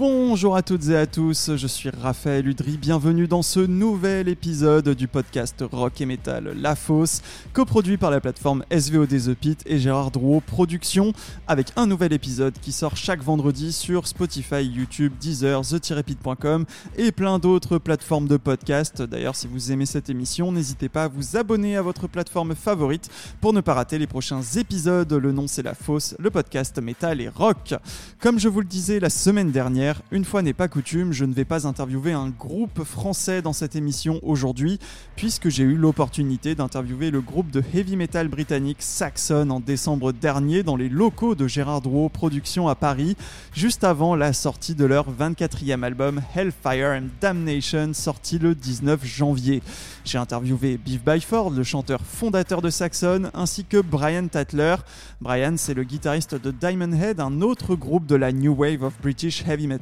Bonjour à toutes et à tous, je suis Raphaël Udry, bienvenue dans ce nouvel épisode du podcast Rock et Metal La Fosse, coproduit par la plateforme SVOD The Pit et Gérard Drouot Productions, avec un nouvel épisode qui sort chaque vendredi sur Spotify, YouTube, Deezer, the-pit.com et plein d'autres plateformes de podcast. D'ailleurs, si vous aimez cette émission, n'hésitez pas à vous abonner à votre plateforme favorite pour ne pas rater les prochains épisodes. Le nom c'est La Fosse, le podcast métal et rock. Comme je vous le disais la semaine dernière, une fois n'est pas coutume, je ne vais pas interviewer un groupe français dans cette émission aujourd'hui, puisque j'ai eu l'opportunité d'interviewer le groupe de heavy metal britannique Saxon en décembre dernier dans les locaux de Gérard Drouot Productions à Paris, juste avant la sortie de leur 24e album Hellfire and Damnation, sorti le 19 janvier. J'ai interviewé Biff Byford, le chanteur fondateur de Saxon, ainsi que Brian Tatler. Brian, c'est le guitariste de Diamond Head, un autre groupe de la New Wave of British Heavy Metal,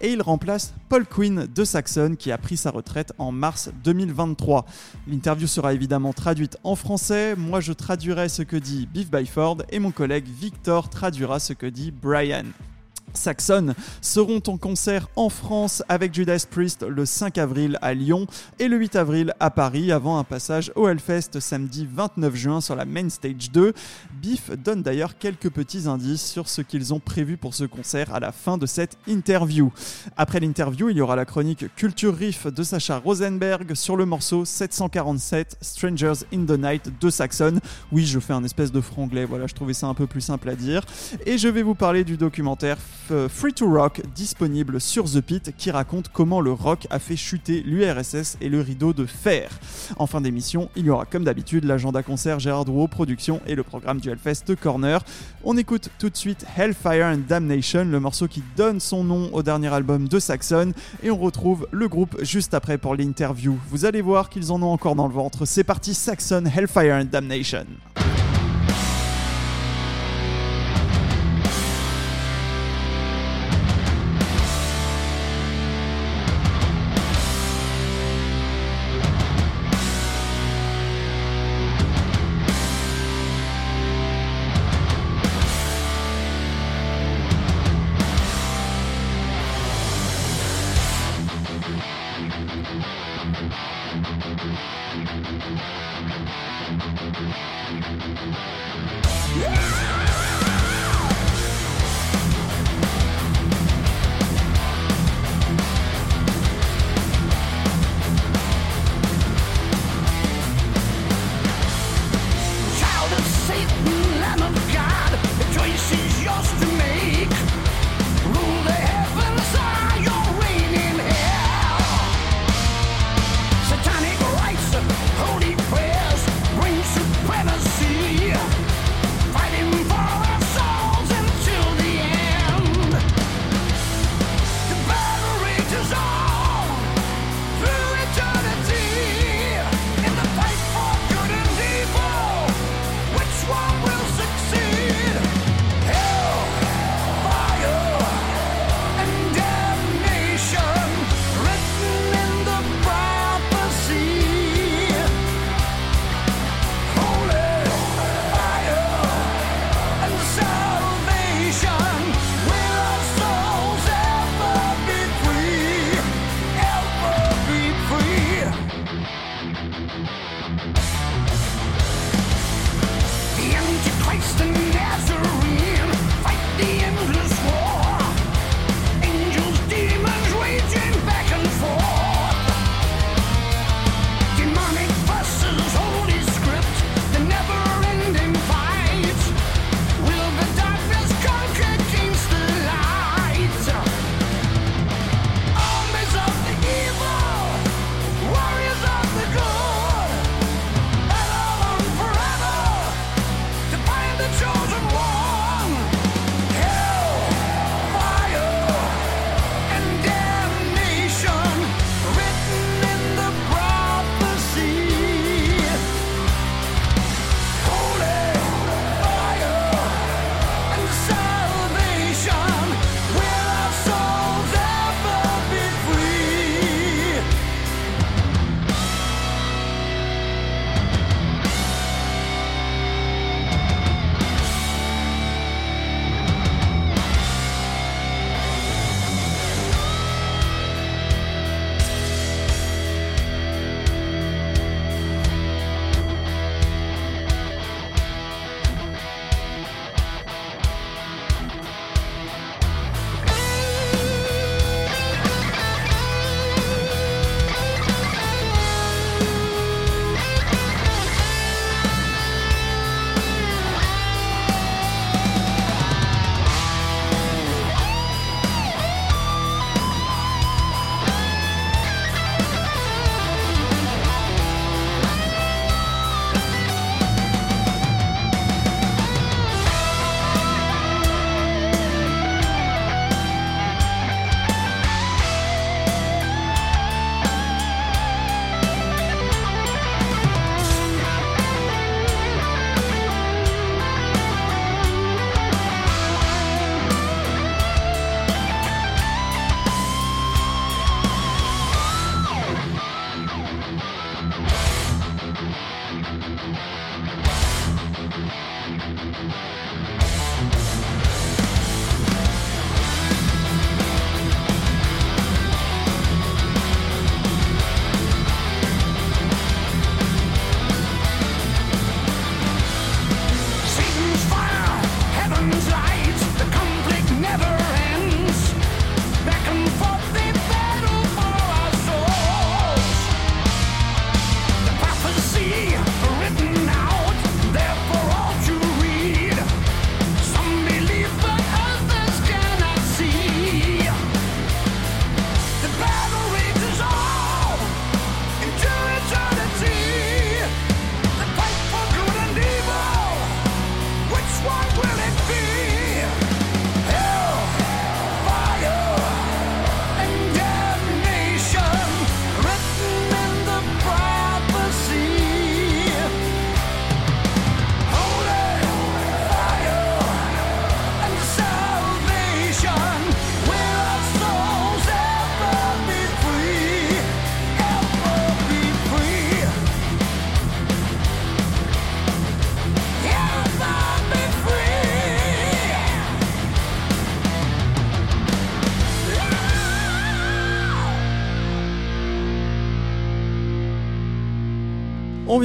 et il remplace Paul Quinn de Saxon qui a pris sa retraite en mars 2023. L'interview sera évidemment traduite en français, moi je traduirai ce que dit Biff Byford et mon collègue Victor traduira ce que dit Brian. Saxon seront en concert en France avec Judas Priest le 5 avril à Lyon et le 8 avril à Paris avant un passage au Hellfest samedi 29 juin sur la Main Stage 2. Biff donne d'ailleurs quelques petits indices sur ce qu'ils ont prévu pour ce concert à la fin de cette interview. Après l'interview, il y aura la chronique Culture Riff de Sacha Rosenberg sur le morceau 747 Strangers in the Night de Saxon. Oui, je fais un espèce de franglais, voilà, je trouvais ça un peu plus simple à dire. Et je vais vous parler du documentaire Free to Rock disponible sur The Pit qui raconte comment le rock a fait chuter l'URSS et le rideau de fer. En fin d'émission, il y aura comme d'habitude l'agenda concert Gérard Drouot Production et le programme du Hellfest Corner. On écoute tout de suite Hellfire and Damnation, le morceau qui donne son nom au dernier album de Saxon, et on retrouve le groupe juste après pour l'interview. Vous allez voir qu'ils en ont encore dans le ventre. C'est parti Saxon, Hellfire and Damnation.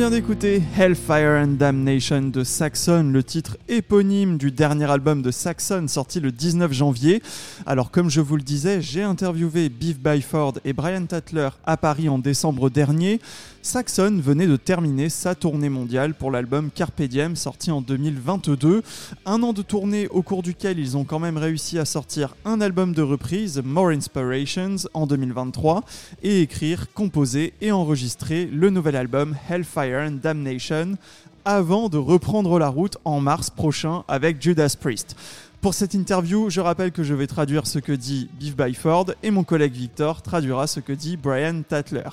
D'écouter Hellfire and Damnation de Saxon, le titre éponyme du dernier album de Saxon sorti le 19 janvier. Alors comme je vous le disais, j'ai interviewé Beef Byford et Brian Tatler à Paris en décembre dernier. Saxon venait de terminer sa tournée mondiale pour l'album Carpe Diem sorti en 2022. Un an de tournée au cours duquel ils ont quand même réussi à sortir un album de reprise, More Inspirations, en 2023 et écrire, composer et enregistrer le nouvel album Hellfire and Damnation avant de reprendre la route en mars prochain avec Judas Priest. Pour cette interview, je rappelle que je vais traduire ce que dit Beef Byford et mon collègue Victor traduira ce que dit Brian Tatler.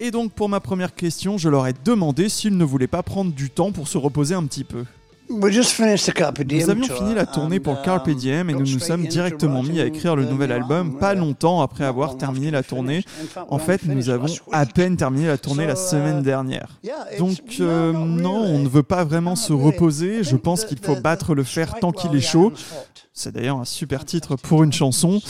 Et donc pour ma première question, je leur ai demandé s'ils ne voulaient pas prendre du temps pour se reposer un petit peu. Nous avions fini la tournée pour Carpe um, Diem et nous nous sommes directement mis à écrire le nouvel album pas longtemps après avoir terminé la tournée. En fait, nous avons à peine terminé la tournée la semaine dernière. Donc euh, non, on ne veut pas vraiment se reposer. Je pense qu'il faut battre le fer tant qu'il est chaud. C'est d'ailleurs un super titre pour une chanson.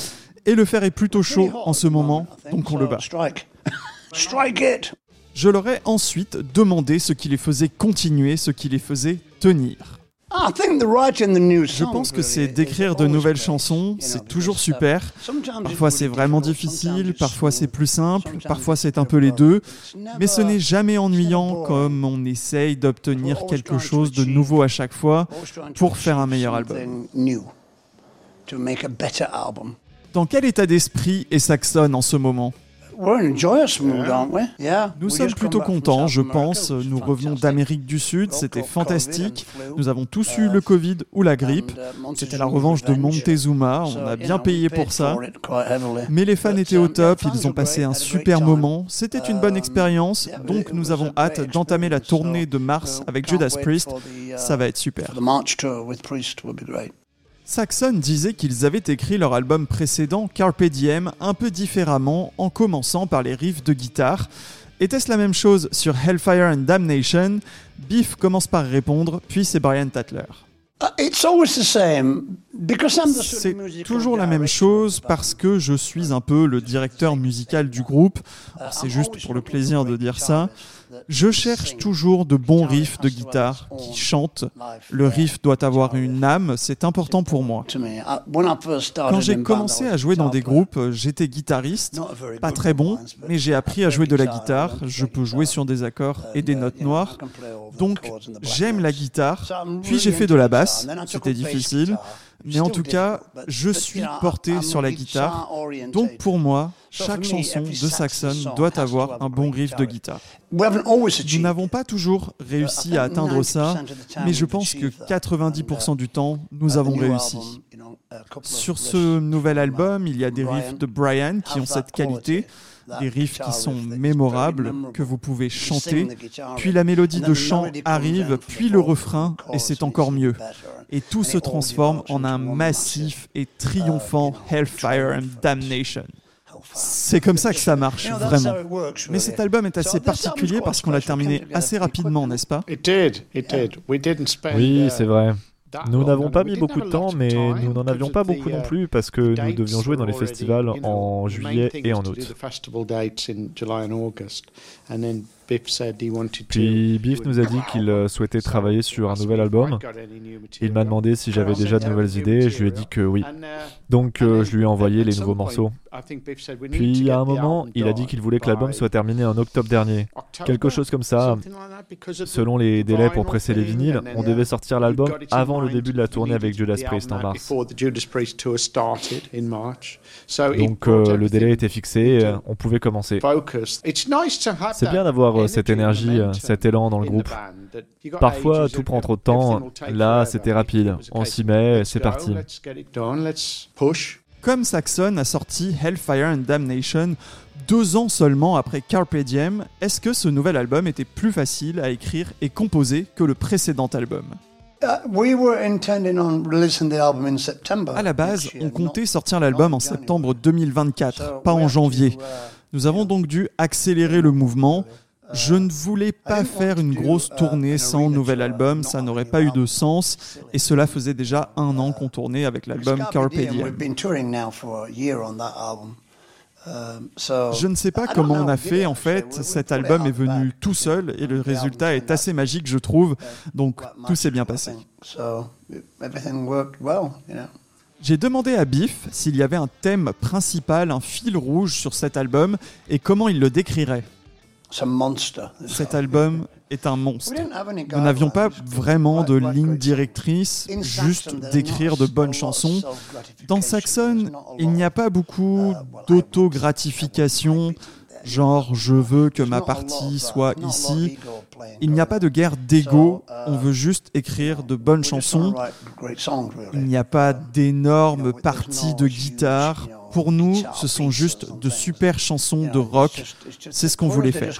Et le fer est plutôt chaud en ce moment, donc on le bat. Je leur ai ensuite demandé ce qui les faisait continuer, ce qui les faisait tenir. Je pense que c'est d'écrire de nouvelles chansons, c'est toujours super. Parfois c'est vraiment difficile, parfois c'est plus simple, parfois c'est un peu les deux. Mais ce n'est jamais ennuyant comme on essaye d'obtenir quelque chose de nouveau à chaque fois pour faire un meilleur album. Dans quel état d'esprit est Saxon en ce moment? Nous sommes plutôt contents, je pense. Nous revenons d'Amérique du Sud, c'était fantastique. Nous avons tous eu le Covid ou la grippe. uh, C'était la revanche de Montezuma, on a bien payé pour ça. Mais les fans étaient au top, ils ont passé un super moment. C'était une bonne Um, expérience, donc nous avons hâte d'entamer la tournée de mars avec Judas Priest. uh, Ça va être super. Saxon disait qu'ils avaient écrit leur album précédent, Carpe Diem, un peu différemment, en commençant par les riffs de guitare. Était-ce la même chose sur Hellfire and Damnation? Biff commence par répondre, puis c'est Brian Tatler. C'est toujours la même chose parce que je suis un peu le directeur musical du groupe. C'est juste pour le plaisir de dire ça. Je cherche toujours de bons riffs de guitare qui chantent. Le riff doit avoir une âme, c'est important pour moi. Quand j'ai commencé à jouer dans des groupes, j'étais guitariste, pas très bon, mais j'ai appris à jouer de la guitare. Je peux jouer sur des accords et des notes noires. Donc j'aime la guitare. Puis j'ai fait de la basse, c'était difficile. Mais en tout cas, je suis porté sur la guitare. Donc pour moi, chaque chanson de Saxon doit avoir un bon riff de guitare. Nous n'avons pas toujours réussi à atteindre ça, mais je pense que 90% du temps, nous avons réussi. Sur ce nouvel album, il y a des riffs de Brian qui ont cette qualité, des riffs qui sont mémorables, que vous pouvez chanter, puis la mélodie de chant arrive, puis le refrain, et c'est encore mieux. Et tout se transforme en un massif et triomphant Hellfire and Damnation. C'est comme ça que ça marche, vraiment. Mais cet album est assez particulier parce qu'on l'a terminé assez rapidement, n'est-ce pas? Oui, c'est vrai. Nous n'avons pas mis beaucoup de temps, mais nous n'en avions pas beaucoup non plus parce que nous devions jouer dans les festivals en juillet et en août. Puis Biff nous a dit qu'il euh, souhaitait travailler sur un nouvel album. Il m'a demandé si j'avais déjà de nouvelles idées, je lui ai dit que oui. Donc euh, je lui ai envoyé les nouveaux morceaux. Puis à un moment, il a dit qu'il voulait que l'album soit terminé en octobre dernier. Quelque chose comme ça. Selon les délais pour presser les vinyles, on devait sortir l'album avant le début de la tournée avec Judas Priest en mars. Donc euh, le délai était fixé, on pouvait commencer. C'est bien d'avoir cette énergie, cet élan dans le groupe. Parfois, tout prend trop de temps. Là, c'était rapide. On s'y met, c'est parti. Comme Saxon a sorti Hellfire and Damnation deux ans seulement après Carpe Diem, est-ce que ce nouvel album était plus facile à écrire et composer que le précédent album? À la base, on comptait sortir l'album en septembre 2024, pas en janvier. Nous avons donc dû accélérer le mouvement. Je ne voulais pas faire une grosse tournée sans nouvel album, ça n'aurait pas eu de sens, et cela faisait déjà un an qu'on tournait avec l'album Carpe Diem. Je ne sais pas comment on a fait, en fait, cet album est venu tout seul et le résultat est assez magique, je trouve, donc tout s'est bien passé. J'ai demandé à Biff s'il y avait un thème principal, un fil rouge sur cet album et comment il le décrirait. Cet album est un monstre. Nous n'avions pas vraiment de ligne directrice, juste d'écrire de bonnes chansons. Dans Saxon, il n'y a pas beaucoup d'autogratification, genre je veux que ma partie soit ici. Il n'y a pas de guerre d'ego, on veut juste écrire de bonnes chansons. Il n'y a pas d'énormes parties de guitare. Pour nous, ce sont juste de super chansons de rock. C'est ce qu'on voulait faire.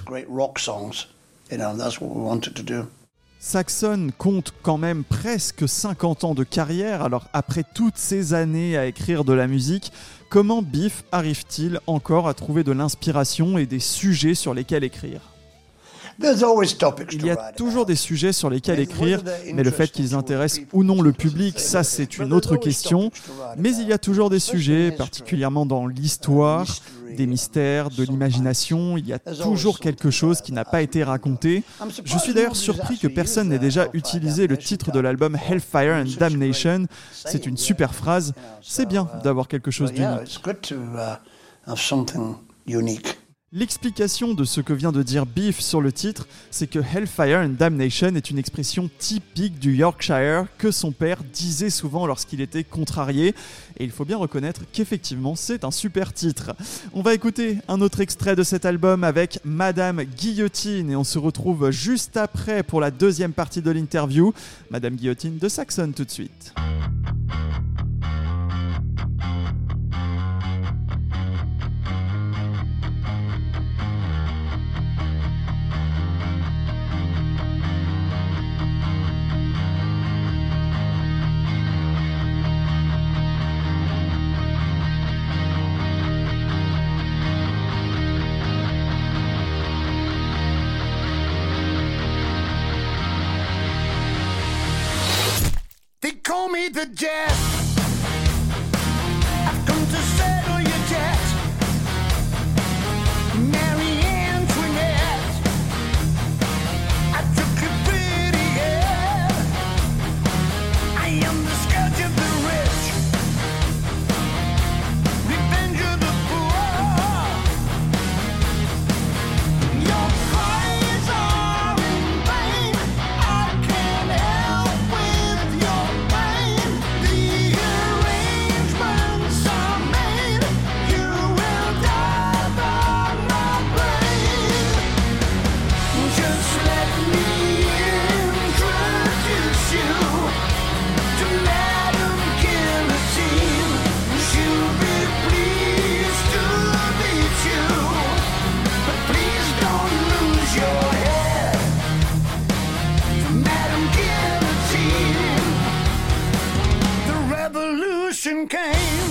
Saxon compte quand même presque 50 ans de carrière, alors après toutes ces années à écrire de la musique, comment Biff arrive-t-il encore à trouver de l'inspiration et des sujets sur lesquels écrire? Il y a toujours des sujets sur lesquels écrire, mais le fait qu'ils intéressent ou non le public, ça c'est une autre question. Mais il y a toujours des sujets, particulièrement dans l'histoire, des mystères, de l'imagination. Il y a toujours quelque chose qui n'a pas été raconté. Je suis d'ailleurs surpris que personne n'ait déjà utilisé le titre de l'album Hellfire and Damnation. C'est une super phrase. C'est bien d'avoir quelque chose d'unique. L'explication de ce que vient de dire Beef sur le titre, c'est que Hellfire and Damnation est une expression typique du Yorkshire que son père disait souvent lorsqu'il était contrarié. Et il faut bien reconnaître qu'effectivement c'est un super titre. On va écouter un autre extrait de cet album avec Madame Guillotine et on se retrouve juste après pour la deuxième partie de l'interview. Madame Guillotine de Saxon tout de suite. The jet. came.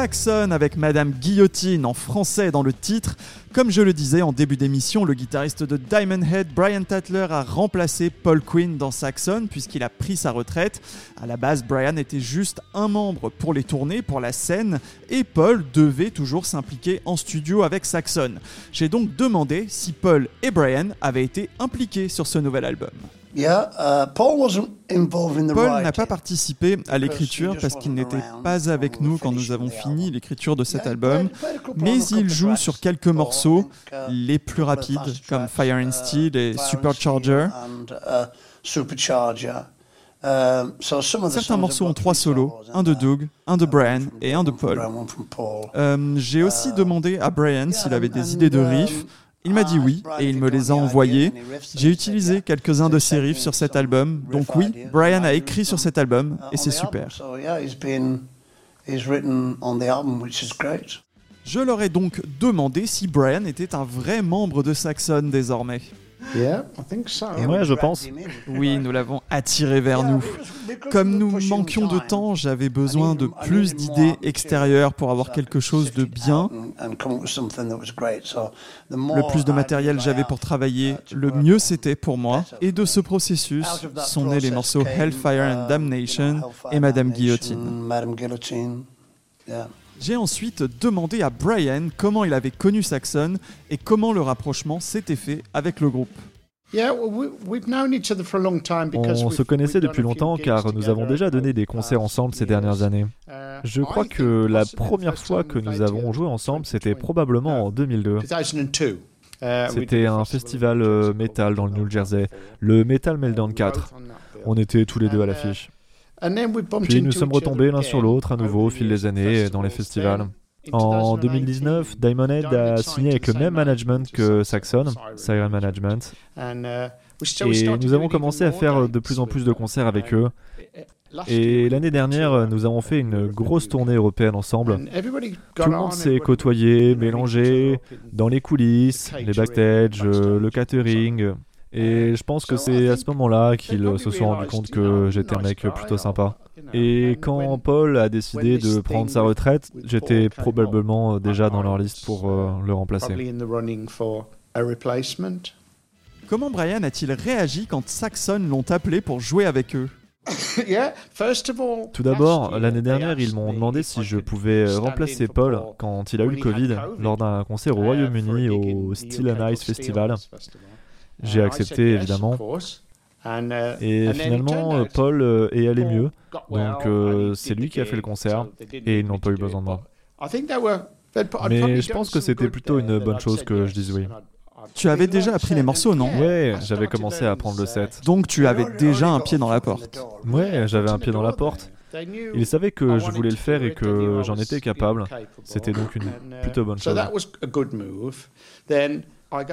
Saxon avec Madame Guillotine en français dans le titre. Comme je le disais en début d'émission, le guitariste de Diamond Head, Brian Tatler, a remplacé Paul Quinn dans Saxon puisqu'il a pris sa retraite. À la base, Brian était juste un membre pour les tournées, pour la scène, et Paul devait toujours s'impliquer en studio avec Saxon. J'ai donc demandé si Paul et Brian avaient été impliqués sur ce nouvel album. Uh, Paul n'a pas participé à l'écriture parce qu'il n'était pas avec nous quand nous avons fini l'écriture de cet album, mais il joue sur quelques morceaux, uh, les plus rapides comme Fire and Steel et Supercharger. Certains morceaux ont trois solos, un de Doug, un de Brian et un de Paul. Euh, J'ai aussi demandé à Brian s'il avait des idées de riffs. Il m'a dit oui et il me les a envoyés. J'ai utilisé quelques-uns de ses riffs sur cet album. Donc oui, Brian a écrit sur cet album et c'est super. Je leur ai donc demandé si Brian était un vrai membre de Saxon désormais. Ouais, je pense. Oui, nous l'avons attiré vers nous. Comme nous manquions de temps, j'avais besoin de plus d'idées extérieures pour avoir quelque chose de bien. Le plus de matériel j'avais pour travailler, le mieux c'était pour moi. Et de ce processus sont nés les morceaux Hellfire and Damnation et Madame Guillotine. J'ai ensuite demandé à Brian comment il avait connu Saxon et comment le rapprochement s'était fait avec le groupe. On se connaissait depuis longtemps car nous avons déjà donné des concerts ensemble ces dernières années. Je crois que la première fois que nous avons joué ensemble, c'était probablement en 2002. C'était un festival euh, metal dans le New Jersey, le Metal Meltdown 4. On était tous les deux à l'affiche. Puis nous sommes retombés l'un sur l'autre à nouveau au fil des années dans les festivals. En 2019, Diamond Head a signé avec le même management que Saxon, Siren Management. Et nous avons commencé à faire de plus en plus de concerts avec eux. Et l'année dernière, nous avons fait une grosse tournée européenne ensemble. Tout le monde s'est côtoyé, mélangé, dans les coulisses, les backstage, le catering. Et je pense que c'est à ce moment-là qu'ils se sont rendus compte que j'étais un mec plutôt sympa. Et quand Paul a décidé de prendre sa retraite, j'étais probablement déjà dans leur liste pour euh, le remplacer. Comment Brian a-t-il réagi quand Saxon l'ont appelé pour jouer avec eux? Tout d'abord, l'année dernière, ils m'ont demandé si je pouvais remplacer Paul quand il a eu le Covid lors d'un concert au Royaume-Uni au Still and Ice Festival. J'ai accepté évidemment. Et finalement, Paul euh, est allé mieux. Donc euh, c'est lui qui a fait le concert et ils n'ont pas eu besoin de moi. Mais je pense que c'était plutôt une bonne chose que je dise oui. Tu avais déjà appris les morceaux, non Ouais, j'avais commencé à apprendre le set. Donc tu avais déjà un pied dans la porte. Ouais, j'avais un pied dans la porte. Ils savaient que je voulais le faire et que j'en étais capable. C'était donc une plutôt bonne chose.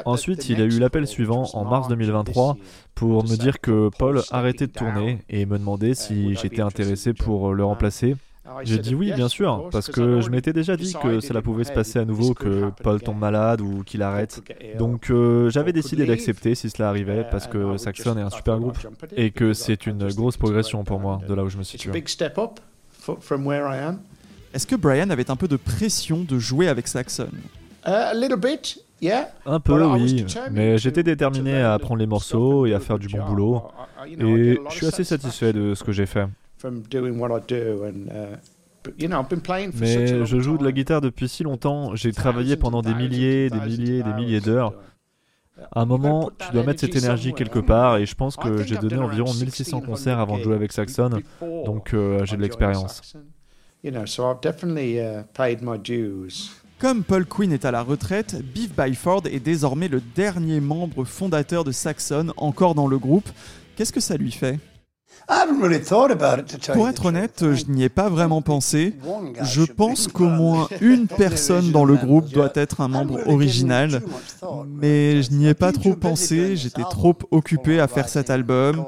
Ensuite, il a eu l'appel suivant en mars 2023 pour me dire que Paul arrêtait de tourner et me demander si j'étais intéressé pour le remplacer. J'ai dit oui, bien sûr, parce que je m'étais déjà dit que cela pouvait se passer à nouveau, que Paul tombe malade ou qu'il arrête. Donc euh, j'avais décidé d'accepter si cela arrivait, parce que Saxon est un super groupe et que c'est une grosse progression pour moi de là où je me situe. Est-ce que Brian avait un peu de pression de jouer avec Saxon un peu, oui, mais j'étais déterminé à apprendre les morceaux et à faire du bon boulot, et je suis assez satisfait de ce que j'ai fait. Mais je joue de la guitare depuis si longtemps, j'ai travaillé pendant des milliers, des milliers, des milliers d'heures. À un moment, tu dois mettre cette énergie quelque part et je pense que j'ai donné environ 1600 concerts avant de jouer avec Saxon, donc euh, j'ai de l'expérience. Comme Paul Quinn est à la retraite, Beef Byford est désormais le dernier membre fondateur de Saxon encore dans le groupe. Qu'est-ce que ça lui fait? Pour être honnête, je n'y ai pas vraiment pensé. Je pense qu'au moins une personne dans le groupe doit être un membre original, mais je n'y ai pas trop pensé, j'étais trop occupé à faire cet album,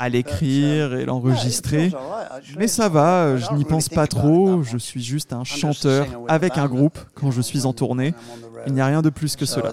à l'écrire et l'enregistrer. Mais ça va, je n'y pense pas trop, je suis juste un chanteur avec un groupe quand je suis en tournée. Il n'y a rien de plus que cela.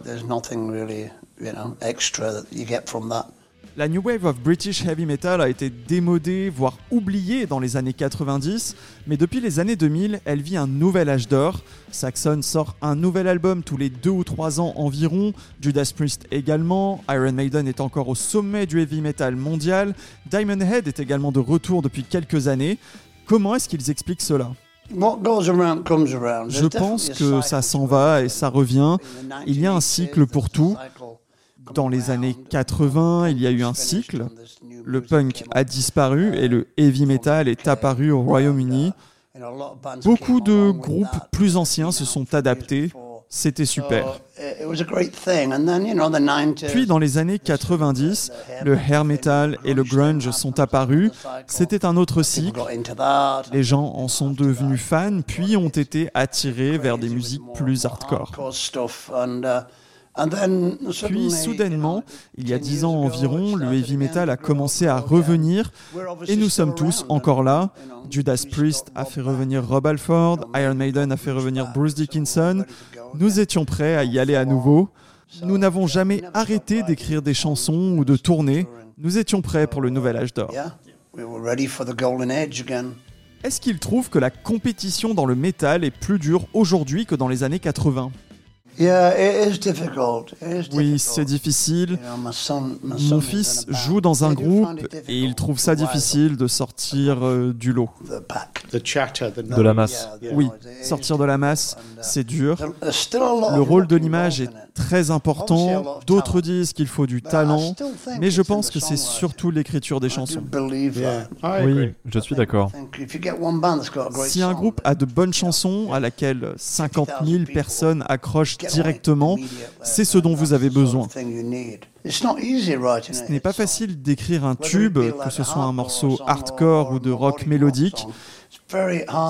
La New Wave of British Heavy Metal a été démodée, voire oubliée dans les années 90, mais depuis les années 2000, elle vit un nouvel âge d'or. Saxon sort un nouvel album tous les deux ou trois ans environ, Judas Priest également, Iron Maiden est encore au sommet du heavy metal mondial, Diamond Head est également de retour depuis quelques années. Comment est-ce qu'ils expliquent cela? Je pense que ça s'en va et ça revient. Il y a un cycle pour tout. Dans les années 80, il y a eu un cycle. Le punk a disparu et le heavy metal est apparu au Royaume-Uni. Beaucoup de groupes plus anciens se sont adaptés. C'était super. Puis dans les années 90, le hair metal et le grunge sont apparus. C'était un autre cycle. Les gens en sont devenus fans, puis ont été attirés vers des musiques plus hardcore. Puis soudainement, il y a dix ans environ, le heavy metal a commencé à revenir et nous sommes tous encore là. Judas Priest a fait revenir Rob Alford, Iron Maiden a fait revenir Bruce Dickinson. Nous étions prêts à y aller à nouveau. Nous n'avons jamais arrêté d'écrire des chansons ou de tourner. Nous étions prêts pour le nouvel âge d'or. Est-ce qu'il trouve que la compétition dans le métal est plus dure aujourd'hui que dans les années 80 oui, c'est difficile. Mon fils joue dans un groupe et il trouve ça difficile de sortir euh, du lot. De la masse. Oui, sortir de la masse, c'est dur. Le rôle de l'image est très important. D'autres disent qu'il faut du talent, mais je pense que c'est surtout l'écriture des chansons. Oui, je suis d'accord. Si un groupe a de bonnes chansons à laquelle 50 000 personnes accrochent directement, c'est ce dont vous avez besoin. Ce n'est pas facile d'écrire un tube, que ce soit un morceau hardcore ou de rock mélodique.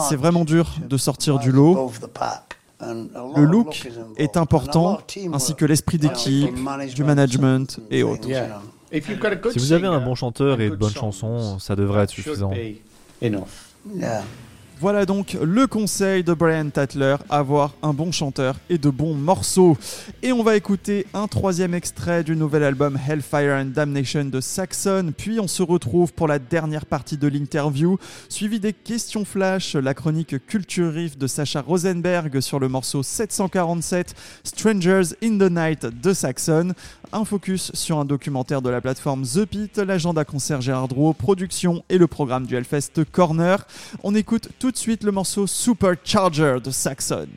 C'est vraiment dur de sortir du lot. Le look est important, ainsi que l'esprit d'équipe, du management et autres. Si vous avez un bon chanteur et de bonnes chansons, ça devrait être suffisant. Voilà donc le conseil de Brian Tatler, avoir un bon chanteur et de bons morceaux. Et on va écouter un troisième extrait du nouvel album Hellfire and Damnation de Saxon, puis on se retrouve pour la dernière partie de l'interview, suivi des questions flash, la chronique Culture Riff de Sacha Rosenberg sur le morceau 747 Strangers in the Night de Saxon, un focus sur un documentaire de la plateforme The Pit, l'agenda concert Gérard Drouot, production et le programme du Hellfest Corner. On écoute tout tout de suite le morceau Supercharger de Saxon.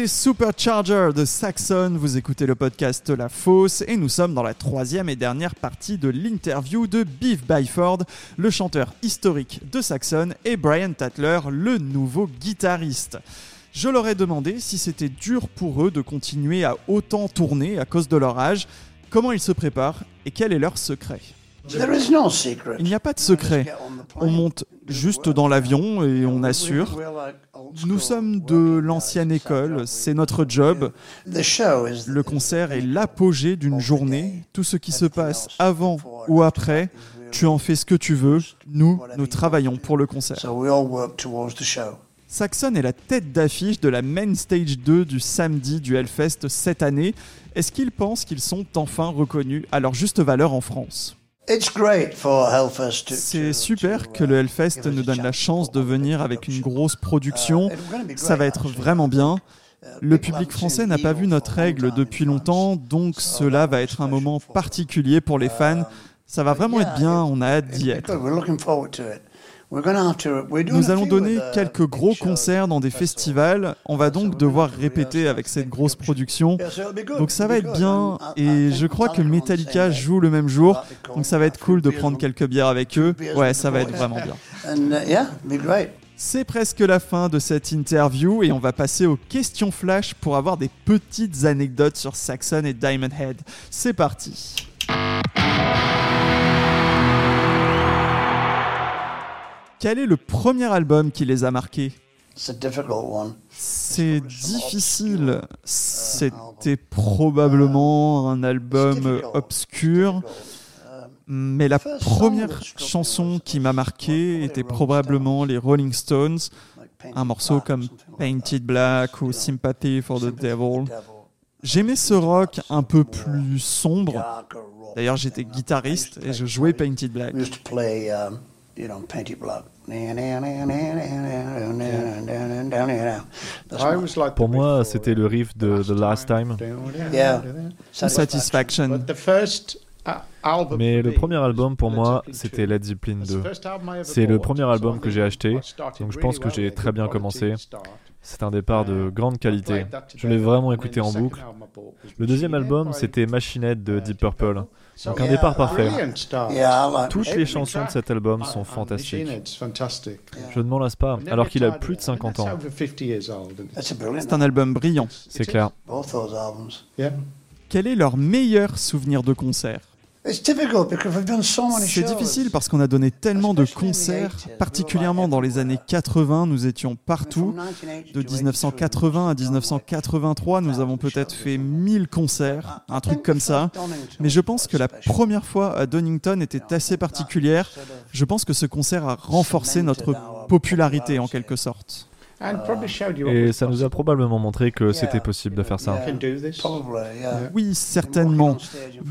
C'était Supercharger de Saxon, vous écoutez le podcast La Fosse et nous sommes dans la troisième et dernière partie de l'interview de Beef Byford, le chanteur historique de Saxon, et Brian Tatler, le nouveau guitariste. Je leur ai demandé si c'était dur pour eux de continuer à autant tourner à cause de leur âge, comment ils se préparent et quel est leur secret. Il n'y a pas de secret. On monte juste dans l'avion et on assure. Nous sommes de l'ancienne école, c'est notre job. Le concert est l'apogée d'une journée. Tout ce qui se passe avant ou après, tu en fais ce que tu veux. Nous, nous travaillons pour le concert. Saxon est la tête d'affiche de la Main Stage 2 du samedi du Hellfest cette année. Est-ce qu'ils pensent qu'ils sont enfin reconnus à leur juste valeur en France? C'est super que le Hellfest nous donne la chance de venir avec une grosse production. Ça va être vraiment bien. Le public français n'a pas vu notre règle depuis longtemps, donc cela va être un moment particulier pour les fans. Ça va vraiment être bien, on a hâte d'y être. Nous allons donner quelques gros concerts dans des festivals. On va donc devoir répéter avec cette grosse production. Donc ça va être bien. Et je crois que Metallica joue le même jour. Donc ça va être cool de prendre quelques bières avec eux. Ouais, ça va être vraiment bien. Uh, C'est presque la fin de cette interview et on va passer aux questions flash pour avoir des petites anecdotes sur Saxon et Diamond Head. C'est parti. Quel est le premier album qui les a marqués? C'est difficile. C'était probablement un album obscur. Mais la première chanson qui m'a marqué était probablement les Rolling Stones, un morceau comme Painted Black ou Sympathy for the Devil. J'aimais ce rock un peu plus sombre. D'ailleurs, j'étais guitariste et je jouais Painted Black. Pour moi, c'était le riff de The Last Time. Satisfaction. Mais le premier album pour moi, c'était Led Zeppelin 2. C'est le premier album que j'ai acheté, donc je pense que j'ai très bien commencé. C'est un départ de grande qualité. Je l'ai vraiment écouté en boucle. Le deuxième album, c'était Machinette de Deep Purple. Donc un départ parfait. Toutes les chansons de cet album sont fantastiques. Je ne m'en lasse pas, alors qu'il a plus de 50 ans. C'est un album brillant. C'est clair. Quel est leur meilleur souvenir de concert? C'est difficile parce qu'on a donné tellement de concerts, particulièrement dans les années 80, nous étions partout. De 1980 à 1983, nous avons peut-être fait 1000 concerts, un truc comme ça. Mais je pense que la première fois à Donington était assez particulière. Je pense que ce concert a renforcé notre popularité en quelque sorte. Et ça nous a probablement montré que c'était possible de faire ça. Oui, certainement.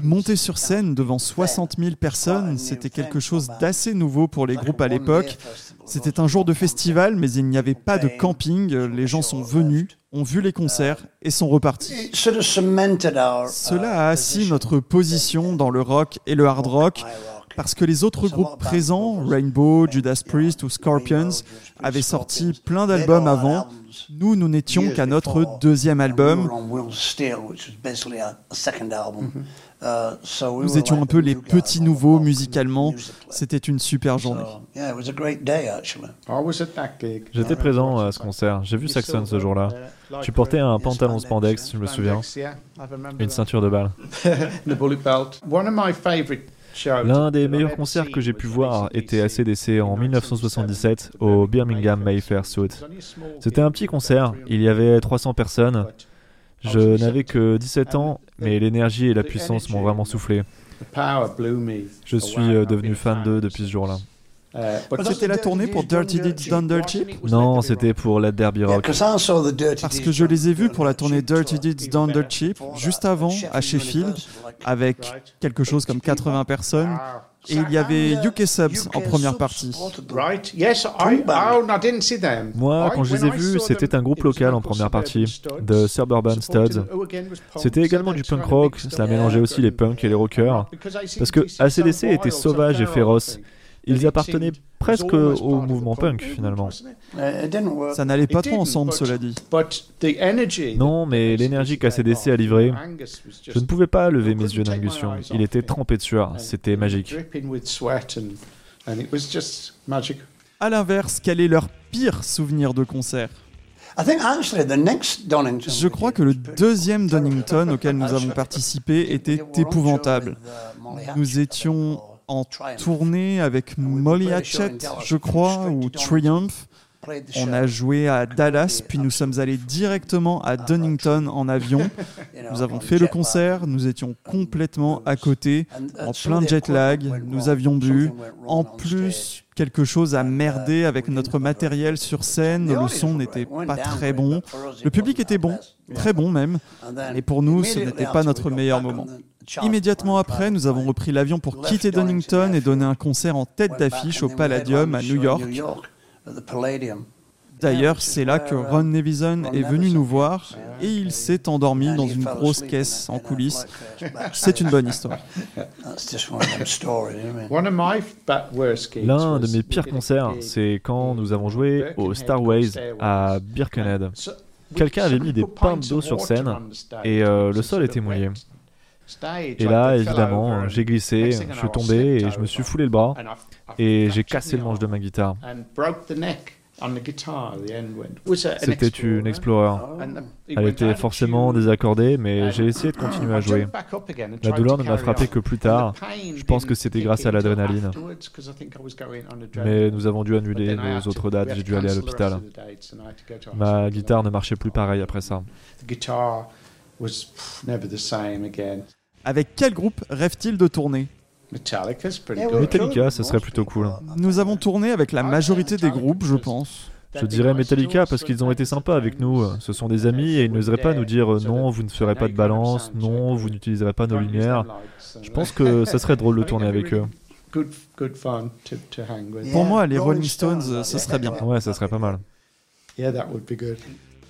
Monter sur scène devant 60 000 personnes, c'était quelque chose d'assez nouveau pour les groupes à l'époque. C'était un jour de festival, mais il n'y avait pas de camping. Les gens sont venus, ont vu les concerts et sont repartis. Cela a assis notre position dans le rock et le hard rock parce que les autres groupes présents, Rainbow, Judas Priest ou Scorpions, avaient sorti plein d'albums avant. Nous, nous n'étions qu'à notre deuxième album. Nous étions un peu les petits nouveaux musicalement. C'était une super journée. J'étais présent à ce concert. J'ai vu Saxon ce jour-là. Tu portais un pantalon spandex, je me souviens. Une ceinture de balle. L'un des meilleurs concerts que j'ai pu voir était ACDC en 1977 au Birmingham Mayfair Suite. C'était un petit concert, il y avait 300 personnes. Je n'avais que 17 ans, mais l'énergie et la puissance m'ont vraiment soufflé. Je suis euh, devenu fan d'eux depuis ce jour-là. Euh, c'était la tournée pour Dirty Deeds Done Dirt Cheap Non, c'était pour la Derby Rock. Parce que je les ai vus pour la tournée Dirty Deeds Done Dirt Cheap juste avant à Sheffield avec quelque chose comme 80 personnes. Et il y avait UK Subs en première partie. Moi, quand je les ai vus, c'était un groupe local en première partie, The Suburban Studs. C'était également du punk rock, cela mélangeait aussi les punks et les rockers, parce que ACDC était sauvage et féroce. Ils appartenaient presque au mouvement punk finalement. Ça n'allait pas trop ensemble, cela dit. Non, mais l'énergie qu'ACDC a livrée, je ne pouvais pas lever mes yeux d'Angus Young. Il était trempé de sueur, c'était magique. À l'inverse, quel est leur pire souvenir de concert? Je crois que le deuxième Donington auquel nous avons participé était épouvantable. Nous étions en tournée avec Molly Hatchet, je crois, ou Triumph. On a joué à Dallas, puis nous sommes allés directement à Donington en avion. Nous avons fait le concert, nous étions complètement à côté, en plein jet lag, nous avions bu. En plus, quelque chose a merdé avec notre matériel sur scène, le son n'était pas très bon. Le public était bon, très bon même, et pour nous, ce n'était pas notre meilleur moment. Immédiatement après, nous avons repris l'avion pour quitter Donington et donner un concert en tête d'affiche au Palladium à New York. D'ailleurs, c'est là que Ron Nevison est venu nous voir et il s'est endormi dans une grosse caisse en coulisses. C'est une bonne histoire. L'un de mes pires concerts, c'est quand nous avons joué au Starways à Birkenhead. Quelqu'un avait mis des pintes d'eau sur scène et euh, le sol était mouillé. Et là, évidemment, j'ai glissé, je suis tombé et je me suis foulé le bras et j'ai cassé le manche de ma guitare. C'était une Explorer? Elle était forcément désaccordée, mais j'ai essayé de continuer à jouer. La douleur ne m'a frappé que plus tard. Je pense que c'était grâce à l'adrénaline. Mais nous avons dû annuler nos autres dates. J'ai dû aller à l'hôpital. Ma guitare ne marchait plus pareil après ça. Avec quel groupe rêve-t-il de tourner? Metallica, ce serait plutôt cool. Nous avons tourné avec la majorité des groupes, je pense. Je dirais Metallica parce qu'ils ont été sympas avec nous. Ce sont des amis et ils n'oseraient pas nous dire non, vous ne ferez pas de balance, non, vous n'utiliserez pas nos lumières. Je pense que ça serait drôle de tourner avec eux. Pour moi, les Rolling Stones, ce serait bien. Ouais, ça serait pas mal.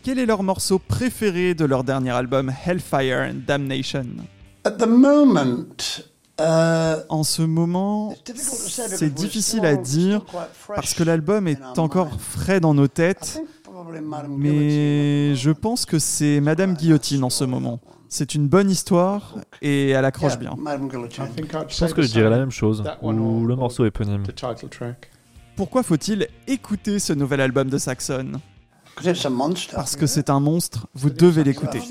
Quel est leur morceau préféré de leur dernier album Hellfire and Damnation? En ce moment, c'est difficile à dire parce que l'album est encore frais dans nos têtes, mais je pense que c'est Madame Guillotine en ce moment. C'est une bonne histoire et elle accroche bien. Je pense que je dirais la même chose, ou le morceau éponyme. Pourquoi faut-il écouter ce nouvel album de Saxon? Parce que c'est un monstre, vous devez l'écouter.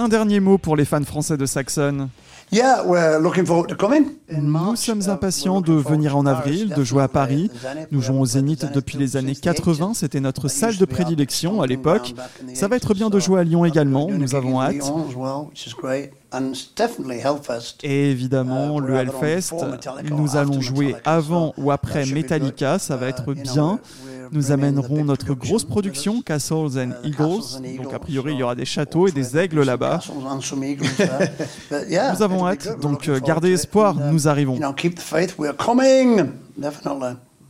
Un dernier mot pour les fans français de Saxon. Nous sommes impatients de venir en avril, de jouer à Paris. Nous jouons au Zénith depuis les années 80, c'était notre salle de prédilection à l'époque. Ça va être bien de jouer à Lyon également, nous avons hâte. Et évidemment, le Hellfest, nous allons jouer avant ou après Metallica, ça va être bien. Nous amènerons notre grosse production Castles and Eagles. Donc a priori, il y aura des châteaux et des aigles là-bas. Nous avons hâte, donc euh, gardez espoir, nous arrivons.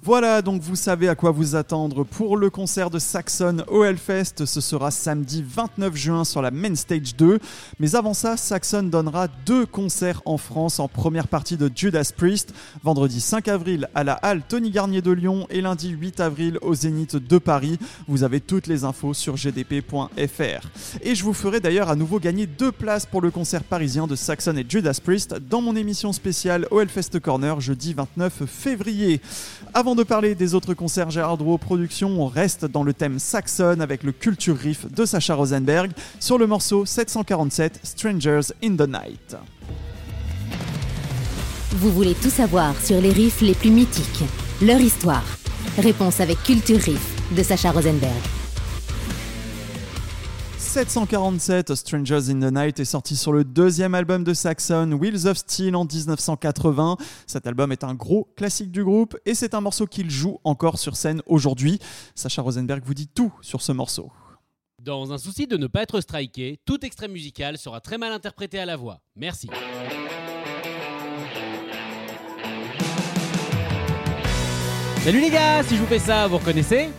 Voilà, donc vous savez à quoi vous attendre pour le concert de Saxon au Hellfest. Ce sera samedi 29 juin sur la Main Stage 2. Mais avant ça, Saxon donnera deux concerts en France en première partie de Judas Priest. Vendredi 5 avril à la Halle Tony Garnier de Lyon et lundi 8 avril au Zénith de Paris. Vous avez toutes les infos sur gdp.fr. Et je vous ferai d'ailleurs à nouveau gagner deux places pour le concert parisien de Saxon et Judas Priest dans mon émission spéciale au Hellfest Corner jeudi 29 février. De parler des autres concerts Gérard Drouot Productions, on reste dans le thème saxon avec le Culture Riff de Sacha Rosenberg sur le morceau 747 Strangers in the Night. Vous voulez tout savoir sur les riffs les plus mythiques, leur histoire Réponse avec Culture Riff de Sacha Rosenberg. 747 Strangers in the Night est sorti sur le deuxième album de Saxon, Wheels of Steel, en 1980. Cet album est un gros classique du groupe et c'est un morceau qu'il joue encore sur scène aujourd'hui. Sacha Rosenberg vous dit tout sur ce morceau. Dans un souci de ne pas être striké, tout extrait musical sera très mal interprété à la voix. Merci. Salut les gars, si je vous fais ça, vous reconnaissez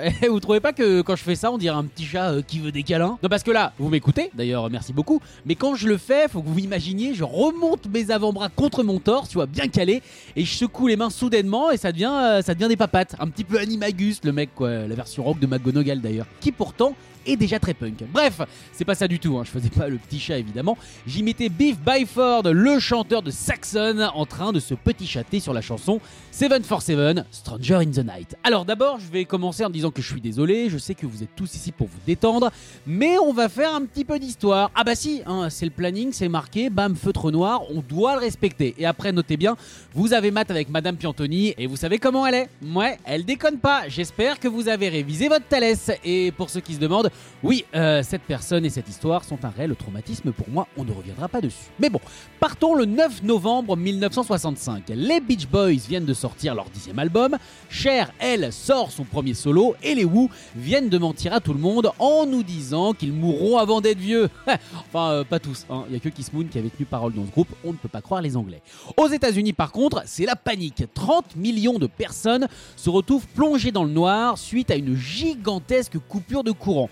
Et vous trouvez pas que quand je fais ça, on dirait un petit chat euh, qui veut des câlins Non, parce que là, vous m'écoutez, d'ailleurs, merci beaucoup, mais quand je le fais, faut que vous imaginiez, je remonte mes avant-bras contre mon torse, tu vois, bien calé, et je secoue les mains soudainement, et ça devient, euh, ça devient des papates. Un petit peu Animagus, le mec, quoi, la version rock de McGonagall d'ailleurs, qui pourtant est déjà très punk. Bref, c'est pas ça du tout, hein. je faisais pas le petit chat évidemment. J'y mettais Beef Byford, le chanteur de Saxon, en train de se petit chatter sur la chanson 747 Stranger in the Night. Alors d'abord, je vais commencer en disant que je suis désolé, je sais que vous êtes tous ici pour vous détendre, mais on va faire un petit peu d'histoire. Ah bah si, hein, c'est le planning, c'est marqué, bam, feutre noir, on doit le respecter. Et après, notez bien, vous avez maths avec Madame Piantoni, et vous savez comment elle est Ouais, elle déconne pas. J'espère que vous avez révisé votre Thalès. Et pour ceux qui se demandent, oui, euh, cette personne et cette histoire sont un réel traumatisme pour moi, on ne reviendra pas dessus. Mais bon, partons le 9 novembre 1965. Les Beach Boys viennent de sortir leur dixième album, Cher, elle, sort son premier solo, et les Who viennent de mentir à tout le monde en nous disant qu'ils mourront avant d'être vieux. enfin, euh, pas tous, hein. il y a que Kiss Moon qui avait tenu parole dans ce groupe, on ne peut pas croire les Anglais. Aux États-Unis, par contre, c'est la panique. 30 millions de personnes se retrouvent plongées dans le noir suite à une gigantesque coupure de courant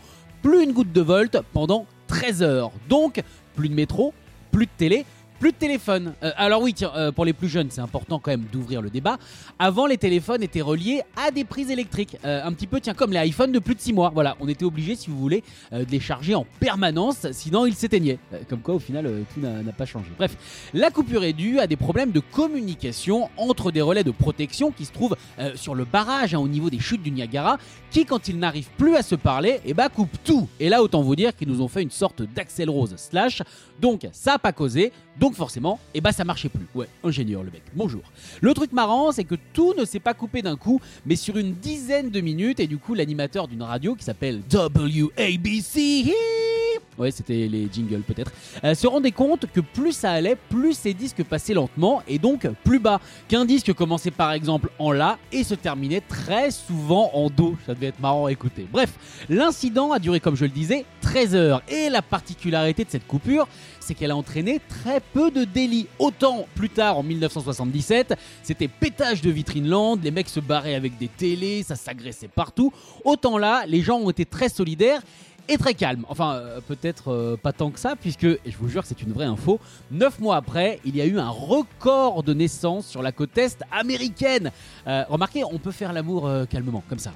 plus une goutte de volt pendant 13 heures. Donc, plus de métro, plus de télé, plus de téléphone. Euh, alors oui, tiens, euh, pour les plus jeunes, c'est important quand même d'ouvrir le débat. Avant, les téléphones étaient reliés à des prises électriques. Euh, un petit peu, tiens, comme les iPhones de plus de 6 mois. Voilà, on était obligé, si vous voulez, de les charger en permanence, sinon ils s'éteignaient. comme quoi, au final, tout n'a pas changé. Bref, la coupure est due à des problèmes de communication entre des relais de protection qui se trouvent sur le barrage hein, au niveau des chutes du Niagara, qui, quand ils n'arrivent plus à se parler, eh ben, coupent tout. Et là, autant vous dire qu'ils nous ont fait une sorte d'Axel Rose slash. Donc, ça n'a pas causé. Donc forcément, eh ben ça marchait plus. Ouais, ingénieur le mec. Bonjour. Le truc marrant, c'est que tout ne s'est pas coupé d'un coup, mais sur une dizaine de minutes, et du coup l'animateur d'une radio qui s'appelle WABC ouais, c'était les jingles peut-être, euh, se rendait compte que plus ça allait, plus ces disques passaient lentement et donc plus bas. Qu'un disque commençait par exemple en La et se terminait très souvent en Do. Ça devait être marrant à écouter. Bref, l'incident a duré, comme je le disais, 13 heures. Et la particularité de cette coupure, c'est qu'elle a entraîné très peu de délits. Autant plus tard, en 1977, c'était pétage de vitrine lente, les mecs se barraient avec des télés, ça s'agressait partout. Autant là, les gens ont été très solidaires et très calme. Enfin, euh, peut-être euh, pas tant que ça, puisque, je vous jure que c'est une vraie info, neuf mois après, il y a eu un record de naissance sur la côte est américaine. Euh, remarquez, on peut faire l'amour calmement, comme ça.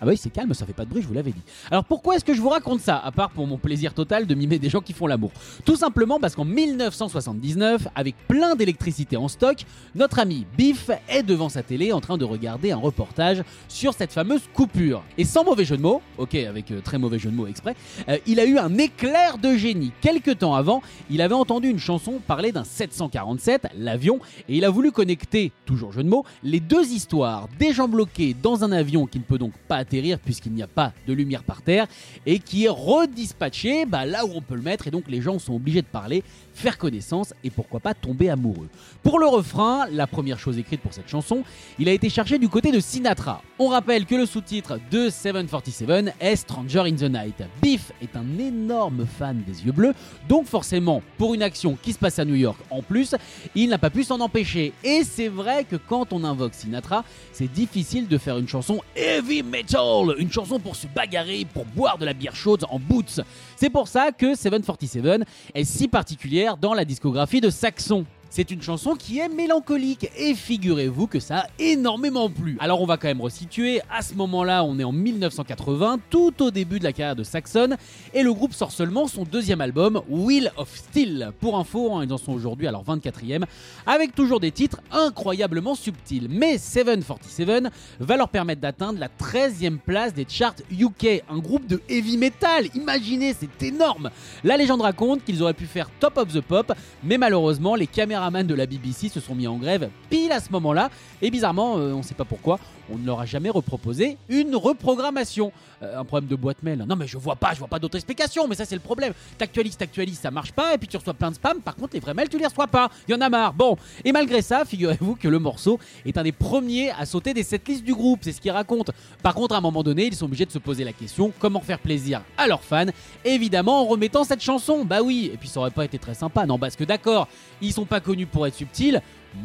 Ah bah oui, c'est calme, ça fait pas de bruit, je vous l'avais dit. Alors pourquoi est-ce que je vous raconte ça, à part pour mon plaisir total de mimer des gens qui font l'amour? Tout simplement parce qu'en 1979, avec plein d'électricité en stock, notre ami Biff est devant sa télé en train de regarder un reportage sur cette fameuse coupure. Et sans mauvais jeu de mots, ok, avec euh, très mauvais jeu de mots exprès, euh, il a eu un éclair de génie. Quelques temps avant, il avait entendu une chanson parler d'un 747, l'avion, et il a voulu connecter, toujours jeu de mots, les deux histoires. Des gens bloqués dans un avion qui ne peut donc pas puisqu'il n'y a pas de lumière par terre et qui est redispatché bah, là où on peut le mettre et donc les gens sont obligés de parler faire connaissance et pourquoi pas tomber amoureux. Pour le refrain, la première chose écrite pour cette chanson, il a été chargé du côté de Sinatra. On rappelle que le sous-titre de 747 est Stranger in the Night. Biff est un énorme fan des yeux bleus, donc forcément, pour une action qui se passe à New York en plus, il n'a pas pu s'en empêcher. Et c'est vrai que quand on invoque Sinatra, c'est difficile de faire une chanson heavy metal, une chanson pour se bagarrer, pour boire de la bière chaude en boots. C'est pour ça que 747 est si particulière dans la discographie de Saxon. C'est une chanson qui est mélancolique et figurez-vous que ça a énormément plu. Alors on va quand même resituer, à ce moment-là on est en 1980, tout au début de la carrière de Saxon, et le groupe sort seulement son deuxième album, Wheel of Steel. Pour info, hein, ils en sont aujourd'hui à leur 24e, avec toujours des titres incroyablement subtils. Mais 747 va leur permettre d'atteindre la 13e place des charts UK, un groupe de heavy metal, imaginez, c'est énorme La légende raconte qu'ils auraient pu faire Top of the Pop, mais malheureusement les caméras de la BBC se sont mis en grève pile à ce moment-là. Et bizarrement, euh, on ne sait pas pourquoi, on ne leur a jamais reproposé une reprogrammation. Euh, un problème de boîte mail. Non mais je vois pas, je vois pas d'autre explication, mais ça c'est le problème. T'actualises, t'actualises, ça marche pas, et puis tu reçois plein de spam. Par contre, les vrais mails, tu les reçois pas. Il y en a marre. Bon, et malgré ça, figurez-vous que le morceau est un des premiers à sauter des setlists du groupe. C'est ce qu'il raconte. Par contre, à un moment donné, ils sont obligés de se poser la question comment faire plaisir à leurs fans? Évidemment en remettant cette chanson. Bah oui, et puis ça aurait pas été très sympa, non Parce que d'accord, ils sont pas connu pour être subtil,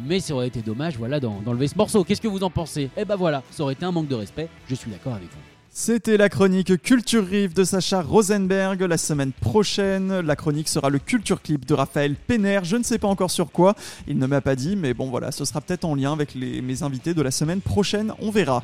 mais ça aurait été dommage voilà d'enlever ce morceau. Qu'est-ce que vous en pensez? Eh ben voilà, ça aurait été un manque de respect, je suis d'accord avec vous. C'était la chronique Culture Rive de Sacha Rosenberg. La semaine prochaine, la chronique sera le Culture Clip de Raphaël Penner. Je ne sais pas encore sur quoi, il ne m'a pas dit, mais bon voilà, ce sera peut-être en lien avec mes invités de la semaine prochaine, on verra.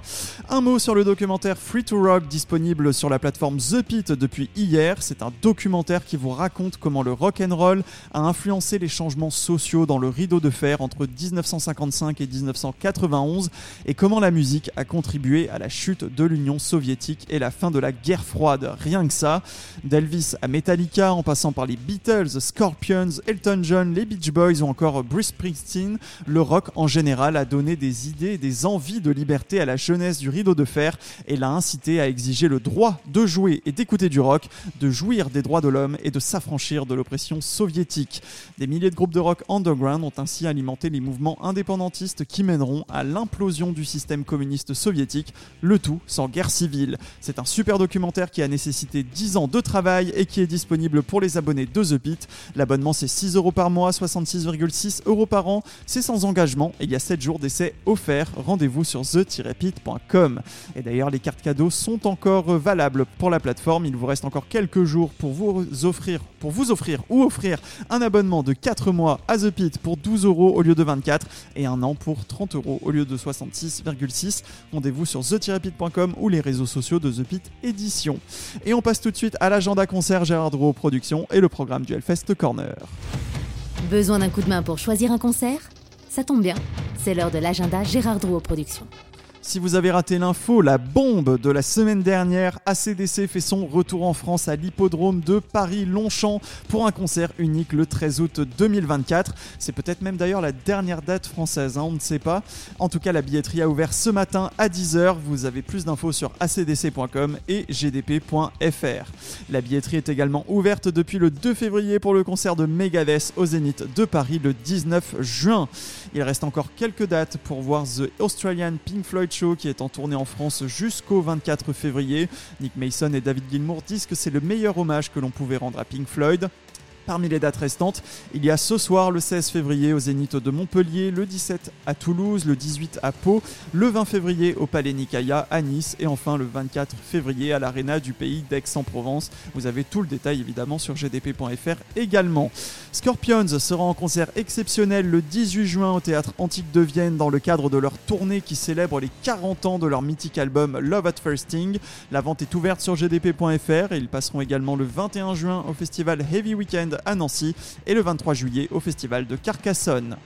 Un mot sur le documentaire Free to Rock disponible sur la plateforme The Pit depuis hier. C'est un documentaire qui vous raconte comment le rock and roll a influencé les changements sociaux dans le rideau de fer entre 1955 et 1991 et comment la musique a contribué à la chute de l'Union soviétique et la fin de la guerre froide. Rien que ça. D'Elvis à Metallica, en passant par les Beatles, Scorpions, Elton John, les Beach Boys ou encore Bruce Springsteen, le rock en général a donné des idées des envies de liberté à la jeunesse du rideau de fer et l'a incité à exiger le droit de jouer et d'écouter du rock, de jouir des droits de l'homme et de s'affranchir de l'oppression soviétique. Des milliers de groupes de rock underground ont ainsi alimenté les mouvements indépendantistes qui mèneront à l'implosion du système communiste soviétique, le tout sans guerre civile. C'est un super documentaire qui a nécessité 10 ans de travail et qui est disponible pour les abonnés de The Pit. L'abonnement c'est 6 euros par mois, 66,6 euros par an. C'est sans engagement et il y a 7 jours d'essai offerts. Rendez-vous sur the-pit.com. Et d'ailleurs, les cartes cadeaux sont encore valables pour la plateforme. Il vous reste encore quelques jours pour vous offrir, ou offrir un abonnement de 4 mois à The Pit pour 12 euros au lieu de 24 et un an pour 30 euros au lieu de 66,6. Rendez-vous sur the-pit.com ou les réseaux sociaux de The Pit Édition. Et on passe tout de suite à l'agenda concert Gérard Drouot Productions et le programme du Hellfest Corner. Besoin d'un coup de main pour choisir un concert? Ça tombe bien, c'est l'heure de l'agenda Gérard Drouot Productions. Si vous avez raté l'info, la bombe de la semaine dernière, ACDC fait son retour en France à l'hippodrome de Paris-Longchamp pour un concert unique le 13 août 2024. C'est peut-être même d'ailleurs la dernière date française, hein, on ne sait pas. En tout cas, la billetterie a ouvert ce matin à 10h. Vous avez plus d'infos sur acdc.com et gdp.fr. La billetterie est également ouverte depuis le 2 février pour le concert de Megadeth au Zénith de Paris le 19 juin. Il reste encore quelques dates pour voir The Australian Pink Floyd Show qui est en tournée en France jusqu'au 24 février. Nick Mason et David Gilmour disent que c'est le meilleur hommage que l'on pouvait rendre à Pink Floyd. Parmi les dates restantes, il y a ce soir le 16 février au Zénith de Montpellier, le 17 à Toulouse, le 18 à Pau, le 20 février au Palais Nicaïa à Nice et enfin le 24 février à l'Arena du pays d'Aix-en-Provence. Vous avez tout le détail évidemment sur gdp.fr également. Scorpions sera en concert exceptionnel le 18 juin au Théâtre Antique de Vienne dans le cadre de leur tournée qui célèbre les 40 ans de leur mythique album Love at First Thing. La vente est ouverte sur gdp.fr et ils passeront également le 21 juin au festival Heavy Weekend à Nancy et le 23 juillet au festival de Carcassonne.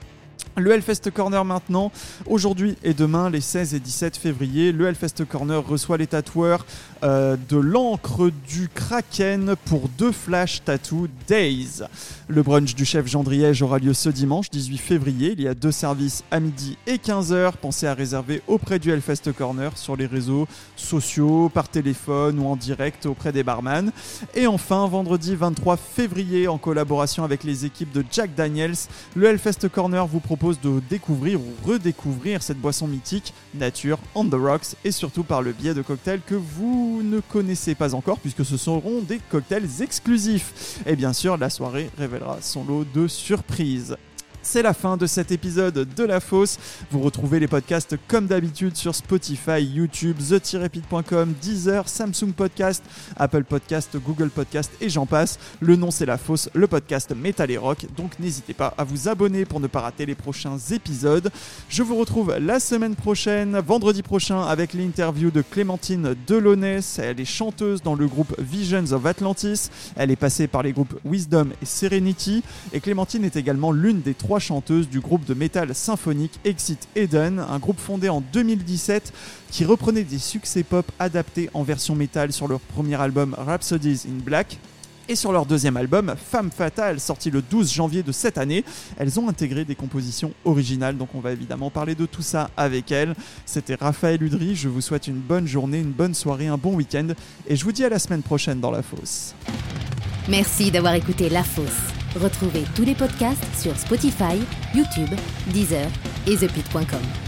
Le Hellfest Corner maintenant. Aujourd'hui et demain, les 16 et 17 février, le Hellfest Corner reçoit les tatoueurs euh, de l'encre du Kraken pour deux flash tattoo days. Le brunch du chef Jean aura lieu ce dimanche 18 février. Il y a deux services à midi et 15h. Pensez à réserver auprès du Hellfest Corner sur les réseaux sociaux, par téléphone ou en direct auprès des barman. Et enfin, vendredi 23 février, en collaboration avec les équipes de Jack Daniels, le Hellfest Corner vous propose de découvrir ou redécouvrir cette boisson mythique, nature, on the rocks, et surtout par le biais de cocktails que vous ne connaissez pas encore, puisque ce seront des cocktails exclusifs. Et bien sûr, la soirée révélera son lot de surprises. C'est la fin de cet épisode de La Fosse. Vous retrouvez les podcasts comme d'habitude sur Spotify, YouTube, the-pit.com, Deezer, Samsung Podcast, Apple Podcast, Google Podcast et j'en passe. Le nom c'est La Fosse, le podcast Metal et Rock. Donc n'hésitez pas à vous abonner pour ne pas rater les prochains épisodes. Je vous retrouve la semaine prochaine, vendredi prochain, avec l'interview de Clémentine Delaunay. Elle est chanteuse dans le groupe Visions of Atlantis. Elle est passée par les groupes Wisdom et Serenity. Et Clémentine est également l'une des trois chanteuse du groupe de métal symphonique Exit Eden, un groupe fondé en 2017 qui reprenait des succès pop adaptés en version métal sur leur premier album Rhapsodies in Black. Et sur leur deuxième album, Femme Fatale, sorti le 12 janvier de cette année, elles ont intégré des compositions originales, donc on va évidemment parler de tout ça avec elles. C'était Raphaël Udry, je vous souhaite une bonne journée, une bonne soirée, un bon week-end, et je vous dis à la semaine prochaine dans La Fosse. Merci d'avoir écouté La Fosse. Retrouvez tous les podcasts sur Spotify, YouTube, Deezer et ThePit.com.